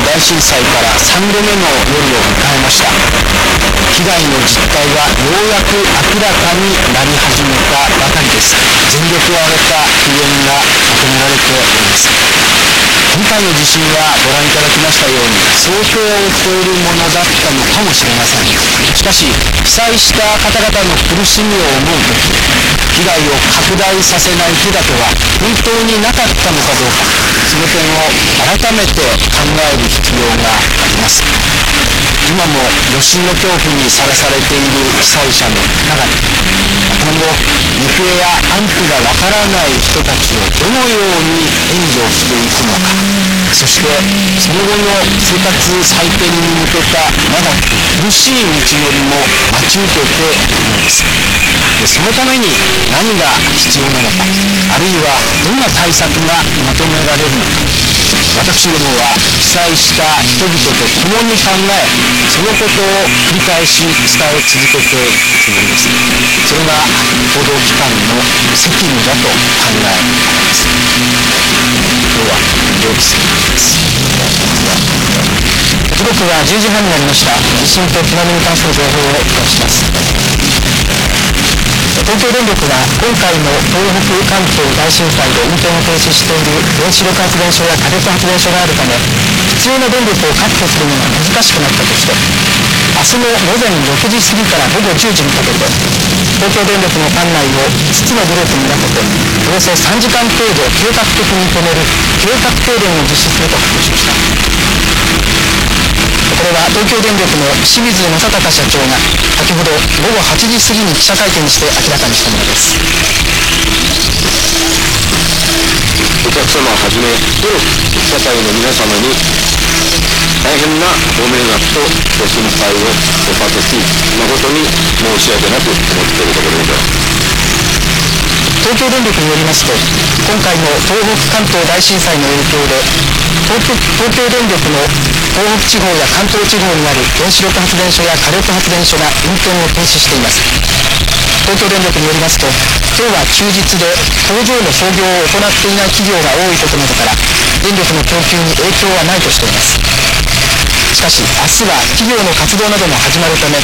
大震災から3度目の夜を迎えました。被害の実態はようやく明らかになり始めたばかりです。全力を挙げた救援が求められております。今回の地震はご覧いただきましたように想定を超えるものだったのかもしれません。しかし被災した方々の苦しみを思う時被害を拡大させない手立ては本当になかったのかどうか。その点を改めて考える必要があります。今も余震の恐怖にさらされている被災者の中に今後行方や安否がわからない人たちをどのように援助していくのかそしてその後の生活再建に向けた長く苦しい道のりも待ち受けているのです。でそのために何が必要なのかあるいはどんな対策がまとめられるのか私どもは被災した人々と共に考えそのことを繰り返し伝え続けていくつもりですそれが報道機関の責務だと考えられます今日は以上です時刻は10時半になりました。地震と津波に関する情報をお伝えします。東京電力は今回の東北関東大震災で運転を停止している原子力発電所や火力発電所があるため必要な電力を確保するのが難しくなったとして明日の午前6時過ぎから午後10時にかけて東京電力の管内を5つのグループに分けておよそ3時間程度計画的に止める計画停電を実施すると発表しました。これは東京電力の清水正孝社長が先ほど午後8時過ぎに記者会見して明らかにしたものです。お客様はじめどの社会の皆様に大変なご迷惑とご心配をおかけし誠に申し訳なく思っているところでございます。東京電力によりますと今回の東北関東大震災の影響で東京電力の東北地方や関東地方にある原子力発電所や火力発電所が運転を停止しています。東京電力によりますと今日は休日で工場の操業を行っていない企業が多いことなどから電力の供給に影響はないとしています。しかし明日は企業の活動なども始まるため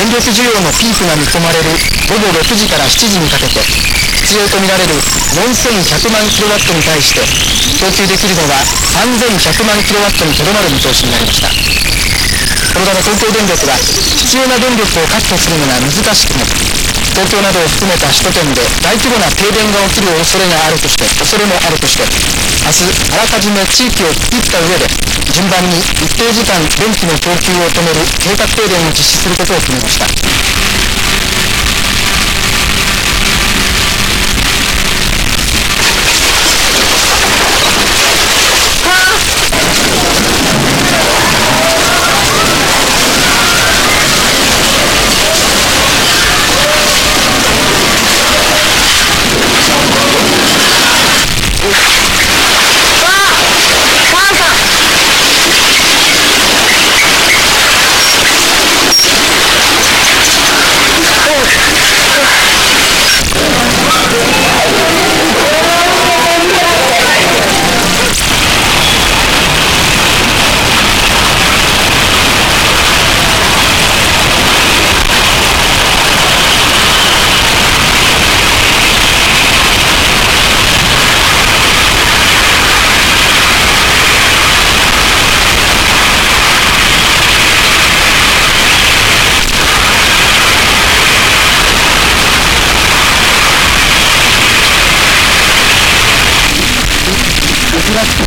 電力需要のピークが見込まれる午後6時から7時にかけて必要とみられる4100万キロワットに対して供給できるのは3100万キロワットにとどまる見通しになりました。このため東京電力は必要な電力を確保するのが難しくも東京などを含めた首都圏で大規模な停電が起きる恐れがあるとして恐れもあるとして明日あらかじめ地域を区切った上で順番に一定時間電気の供給を止める計画停電を実施することを決めました。